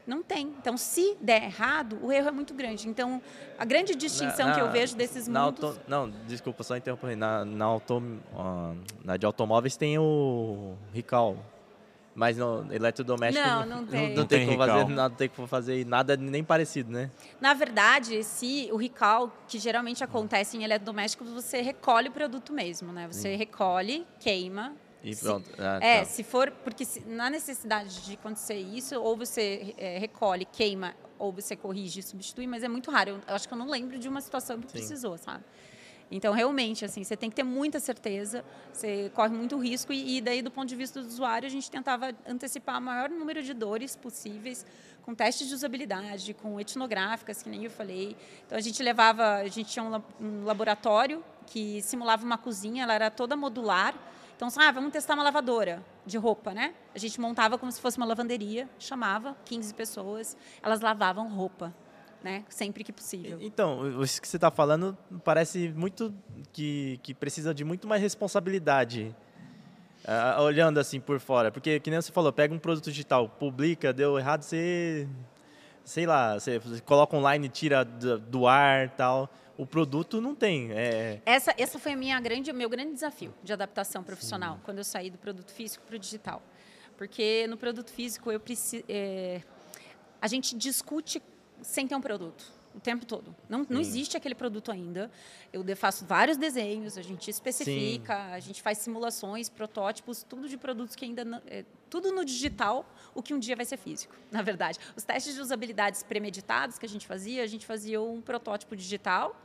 Não tem. Então, se der errado, o erro é muito grande. Então, a grande distinção na, que eu vejo desses na mundos... Auto, não, desculpa, só interromper. Na, na, auto, uh, na de automóveis tem o recall, mas no eletrodoméstico não, não tem. Não, não tem, tem como fazer nada, tem como fazer nada nem parecido, né? Na verdade, se o recall, que geralmente acontece em eletrodoméstico, você recolhe o produto mesmo, né? Você Sim. recolhe, queima, e pronto. Ah, é, tá. se for. Porque se, na necessidade de acontecer isso, ou você é, recolhe, queima, ou você corrige e substitui, mas é muito raro. Eu, eu, acho que eu não lembro de uma situação que Sim. precisou, sabe? Então, realmente, assim, você tem que ter muita certeza, você corre muito risco e, e, daí, do ponto de vista do usuário, a gente tentava antecipar o maior número de dores possíveis com testes de usabilidade, com etnográficas, que nem eu falei. Então, a gente levava, a gente tinha um, um laboratório que simulava uma cozinha, ela era toda modular. Então, ah, vamos testar uma lavadora de roupa, né? A gente montava como se fosse uma lavanderia, chamava 15 pessoas, elas lavavam roupa né? Sempre que possível. Então, isso que você está falando parece muito que, que precisa de muito mais responsabilidade. Uh, olhando assim por fora, porque que nem você falou, pega um produto digital, publica, deu errado, você sei lá, você, coloca online, tira do, ar, tal. O produto não tem. É... Essa, essa foi a minha grande, meu grande desafio de adaptação profissional Sim. quando eu saí do produto físico para o digital, porque no produto físico eu preciso, é, a gente discute sem ter um produto o tempo todo. Não, não existe aquele produto ainda. Eu faço vários desenhos, a gente especifica, Sim. a gente faz simulações, protótipos, tudo de produtos que ainda não, é, tudo no digital, o que um dia vai ser físico, na verdade. Os testes de usabilidades premeditados que a gente fazia, a gente fazia um protótipo digital,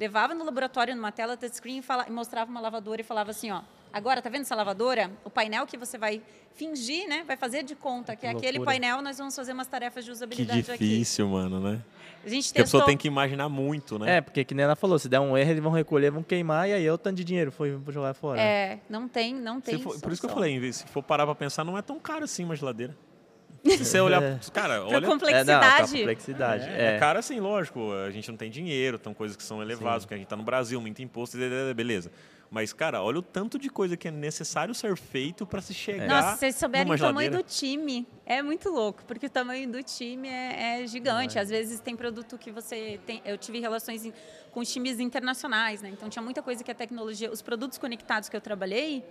levava no laboratório numa tela touchscreen e, e mostrava uma lavadora e falava assim, ó, Agora, tá vendo essa lavadora? O painel que você vai fingir, né? Vai fazer de conta que, que é aquele painel nós vamos fazer umas tarefas de usabilidade que difícil, aqui. mano, né? A gente testou... a pessoa tem que imaginar muito, né? É, porque que nem ela falou, se der um erro, eles vão recolher, vão queimar e aí é o tanto de dinheiro foi jogar fora. É, não tem, não tem. For, por isso que eu falei, se for parar para pensar, não é tão caro assim uma geladeira. Se você olhar, é. cara, olha. complexidade. É, não, complexidade. É, é. é caro assim, lógico. A gente não tem dinheiro, são coisas que são elevadas, Sim. porque a gente está no Brasil, muito imposto, beleza. Mas, cara, olha o tanto de coisa que é necessário ser feito para se chegar. Nossa, se vocês souberem o tamanho do time, é muito louco, porque o tamanho do time é, é gigante. Às vezes tem produto que você tem. Eu tive relações em- com times internacionais, né? Então tinha muita coisa que a tecnologia. Os produtos conectados que eu trabalhei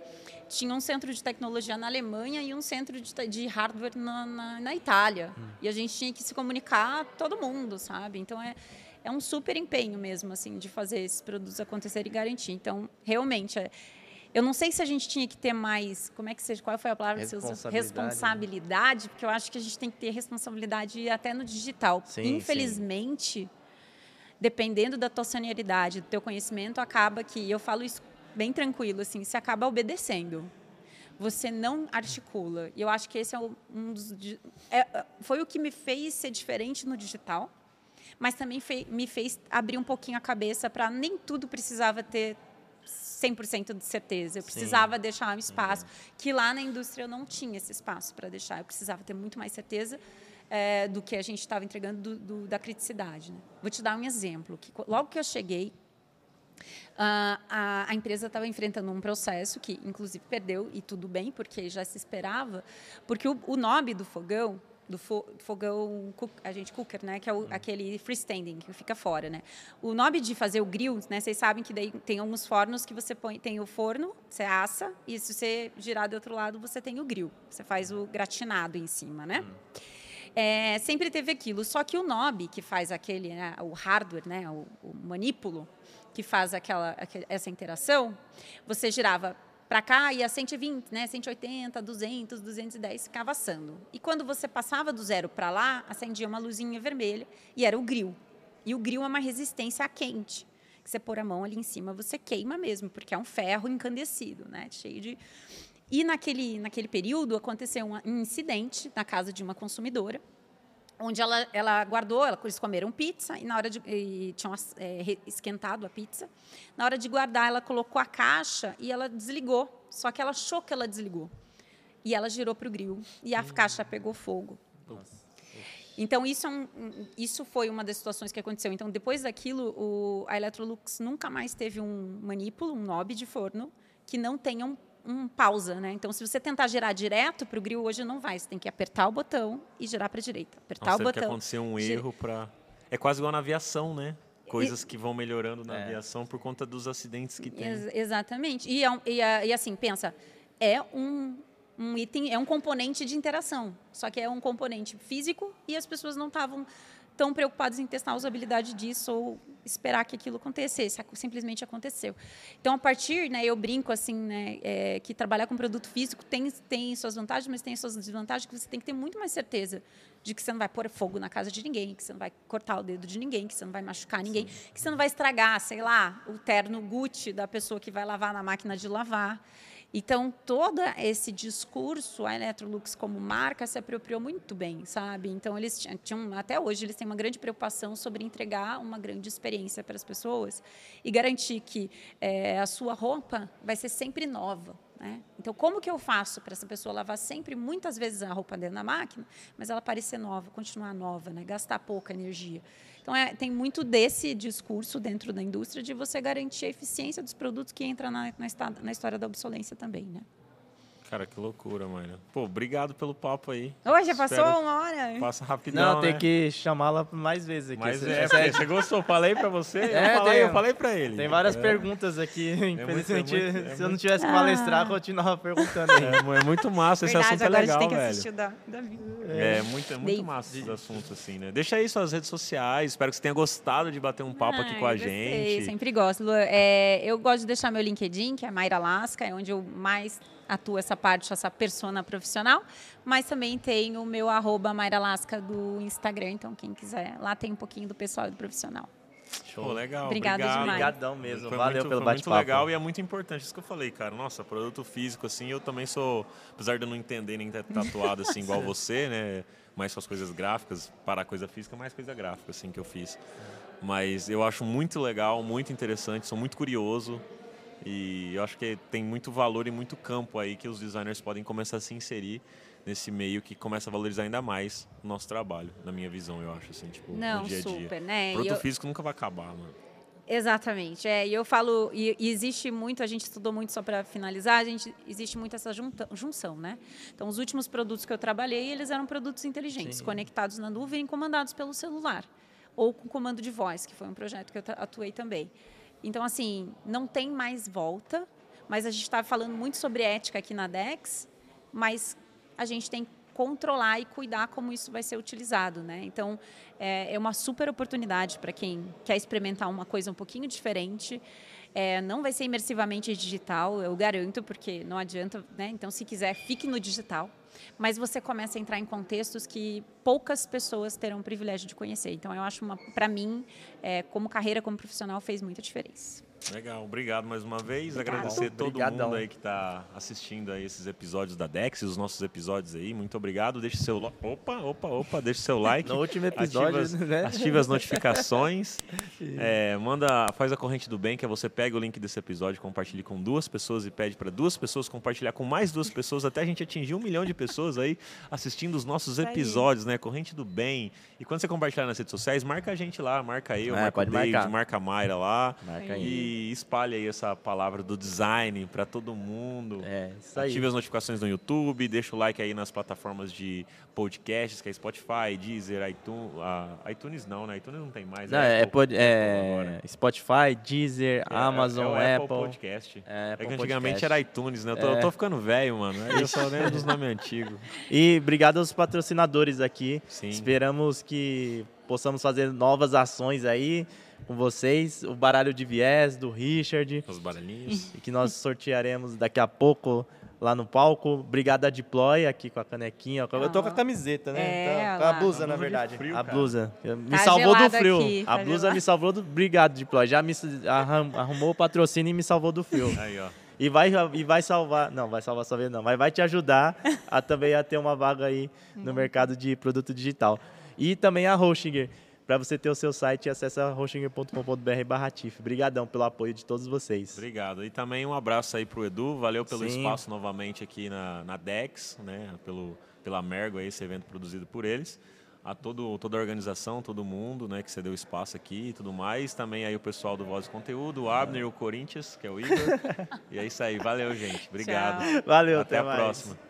tinha um centro de tecnologia na Alemanha e um centro de, de hardware na, na, na Itália. E a gente tinha que se comunicar todo mundo, sabe? Então é. É um super empenho mesmo, assim, de fazer esses produtos acontecerem e garantir. Então, realmente, é, eu não sei se a gente tinha que ter mais. Como é que seja? Qual foi a palavra que você usou? Responsabilidade, né? Responsabilidade, porque eu acho que a gente tem que ter responsabilidade até no digital. Sim, sim. Infelizmente, dependendo da tua senioridade, do teu conhecimento, acaba que, eu falo isso bem tranquilo, assim, você acaba obedecendo. Você não articula. E eu acho que esse é um dos. é- é- foi o que me fez ser diferente no digital, mas também fe- me fez abrir um pouquinho a cabeça para nem tudo precisava ter 100% de certeza. Eu Sim. precisava deixar um espaço que lá na indústria eu não tinha esse espaço para deixar. Eu precisava ter muito mais certeza eh, do que a gente estava entregando do- do- da criticidade. né? Vou te dar um exemplo. Que logo que eu cheguei, ah, a, a empresa estava enfrentando um processo que, inclusive, perdeu, e tudo bem, porque já se esperava, porque o, o nome do fogão, do fo- fogão, a gente cooker, né, que é o- aquele freestanding, que fica fora, né? O nome de fazer o grill, né, vocês sabem que daí tem alguns fornos que você põe, tem o forno, você assa, e se você girar do outro lado, você tem o grill, você faz o gratinado em cima, né? É, sempre teve aquilo. Só que o Nob, que faz aquele, né, o hardware, né, o, o manípulo, que faz aquela, aque- essa interação, você girava para cá e a 120, né, 180, 200, 210 ficava assando. E quando você passava do zero para lá, acendia uma luzinha vermelha e era o grill. E o grill é uma resistência a quente. Que você pôr a mão ali em cima, você queima mesmo, porque é um ferro incandescido, né, cheio de e naquele, naquele período aconteceu um incidente na casa de uma consumidora, onde ela, ela guardou, ela, eles comeram pizza e na hora de e tinham é, esquentado a pizza. Na hora de guardar, ela colocou a caixa e ela desligou. Só que ela achou que ela desligou. E ela girou para o grill e a caixa pegou fogo. Então, isso, é um- isso foi uma das situações que aconteceu. Então, depois daquilo, o, a Electrolux nunca mais teve um manípulo, um knob de forno, que não tenha um, um pausa. Né? Então, se você tentar girar direto para o grill, hoje não vai. Você tem que apertar o botão e girar para a direita. Apertar Nossa, o teve que botão. acontecer um erro para. É quase igual na aviação, né? Coisas que vão melhorando na É. aviação por conta dos acidentes que tem. Ex- exatamente. E, é e, a- e assim, pensa, é um, um item, é um componente de interação. Só que é um componente físico e as pessoas não estavam tão preocupadas em testar a usabilidade disso ou esperar que aquilo acontecesse. ac- Simplesmente aconteceu. Então, a partir, né, eu brinco assim, né, é, que trabalhar com produto físico tem, tem suas vantagens, mas tem suas desvantagens que você tem que ter muito mais certeza de que você não vai pôr fogo na casa de ninguém, que você não vai cortar o dedo de ninguém, que você não vai machucar ninguém, que você não vai estragar, sei lá, o terno Gucci da pessoa que vai lavar na máquina de lavar. Então, todo esse discurso, a Electrolux como marca se apropriou muito bem, sabe? Então, eles tinham, até hoje, eles têm uma grande preocupação sobre entregar uma grande experiência para as pessoas e garantir que eh, a sua roupa vai ser sempre nova. Né? Então, como que eu faço para essa pessoa lavar sempre, muitas vezes, a roupa dentro da máquina, mas ela parecer nova, continuar nova, né? gastar pouca energia? Então, é, tem muito desse discurso dentro da indústria de você garantir a eficiência dos produtos que entra na, na, na história da obsolência também. Né? Cara, que loucura, mano. Pô, obrigado pelo papo aí. Hoje já passou Espero- uma hora? Passa rapidão. Não, tem né? que chamá-la mais vezes aqui. Mas Você- é, você- gostou, falei pra você, É, eu, falei, tem- eu falei pra ele. Tem várias é, perguntas aqui. Infelizmente, muito- é se eu não tivesse que Ah. palestrar, eu continuava perguntando aí. É, é muito massa, esse assunto é agora a legal, gente tem que velho. assistir o da, da vida. É muito, é muito massa esses assuntos, assim, né? Deixa aí suas redes sociais, espero que você tenha gostado de bater um papo aqui Ai, com a gostei, gente. Sempre gosto. Lu. É, eu gosto de deixar meu LinkedIn, que é Mayra Lasca, é onde eu mais atuo essa parte, essa persona profissional. Mas também tem o meu arroba Mayra Lasca do Instagram, então quem quiser, lá tem um pouquinho do pessoal e do profissional. Pô, legal. Obrigada obrigado. demais. Obrigadão mesmo. Foi Valeu muito, pelo foi muito bate-papo. legal e é muito importante isso que eu falei, cara. Nossa, produto físico, assim, eu também sou, apesar de eu não entender nem ter tatuado assim igual você, né? Mais suas coisas gráficas, para a coisa física, mais coisa gráfica, assim, que eu fiz. Mas eu acho muito legal, muito interessante, sou muito curioso. E eu acho que tem muito valor e muito campo aí que os designers podem começar a se inserir nesse meio que começa a valorizar ainda mais o nosso trabalho, na minha visão, eu acho, assim, tipo, Não, no dia a dia. super, né? E Produto eu- físico nunca vai acabar, mano. Exatamente. É, e eu falo, e, e, existe muito, a gente estudou muito só para finalizar, a gente existe muito essa junta, junção, né? Então, os últimos produtos que eu trabalhei, eles eram produtos inteligentes, Sim. conectados na nuvem e comandados pelo celular ou com comando de voz, que foi um projeto que eu atuei também. Então, assim, não tem mais volta, mas a gente está falando muito sobre ética aqui na DEX, mas a gente tem que controlar e cuidar como isso vai ser utilizado, né? Então, é, é uma super oportunidade para quem quer experimentar uma coisa um pouquinho diferente. É, não vai ser imersivamente digital, eu garanto, porque não adianta, né? Então, se quiser, fique no digital. Mas você começa a entrar em contextos que poucas pessoas terão o privilégio de conhecer. Então, eu acho, para mim, é, como carreira, como profissional, fez muita diferença. Legal, obrigado mais uma vez. Obrigado. Agradecer todo Obrigadão. mundo aí que está assistindo aí esses episódios da Dex, os nossos episódios aí. Muito obrigado. Deixe seu opa, opa, opa, deixe seu like. No último episódio, ative as, né? ative as notificações. é, manda, faz a corrente do bem, que é você pega o link desse episódio, compartilhe com duas pessoas e pede para duas pessoas compartilhar com mais duas pessoas até a gente atingir um milhão de pessoas aí assistindo os nossos episódios, né? Corrente do bem. E quando você compartilhar nas redes sociais, marca a gente lá, marca eu, é, marca o David, marcar. marca a Mayra lá. Marca aí. E espalhe aí essa palavra do design para todo mundo. É, isso aí. Ative as notificações no YouTube, deixa o like aí nas plataformas de podcasts, que é Spotify, Deezer, iTunes. Uh, iTunes não, né? iTunes não tem mais. Não, é, Apple, é, é Spotify, Deezer, é, Amazon, é, Apple. Podcast. É, Apple é que antigamente Podcast. era iTunes, né? Eu tô, eu tô é. ficando velho, mano. Eu só lembro dos nomes antigos. E obrigado aos patrocinadores aqui. Sim. Esperamos que possamos fazer novas ações aí com vocês, o baralho de viés do Richard. Os baralhinhos. E que nós sortearemos daqui a pouco lá no palco. Obrigado a Deploy aqui com a canequinha. Eu tô com a camiseta, né? É, então, a blusa, na verdade. Frio, a blusa. Me tá salvou do frio. Aqui, a tá blusa gelado. me salvou do. Obrigado, Deploy. Já me arrumou o patrocínio e me salvou do frio. Aí, ó. E vai, e vai salvar, não, vai salvar sua vida não, mas vai te ajudar a também a ter uma vaga aí no mercado de produto digital. E também a Hostinger para você ter o seu site, acessa barra Obrigadão pelo apoio de todos vocês. Obrigado. E também um abraço aí para o Edu. Valeu pelo Sim. espaço novamente aqui na, na DEX, né? Pelo, pela Mergo, aí, esse evento produzido por eles a todo, toda a organização, todo mundo, né, que cedeu espaço aqui e tudo mais. Também aí o pessoal do Voz de Conteúdo, o Abner e o Corinthians, que é o Igor. e é isso aí. Valeu, gente. Obrigado. Valeu, até, até a mais. próxima.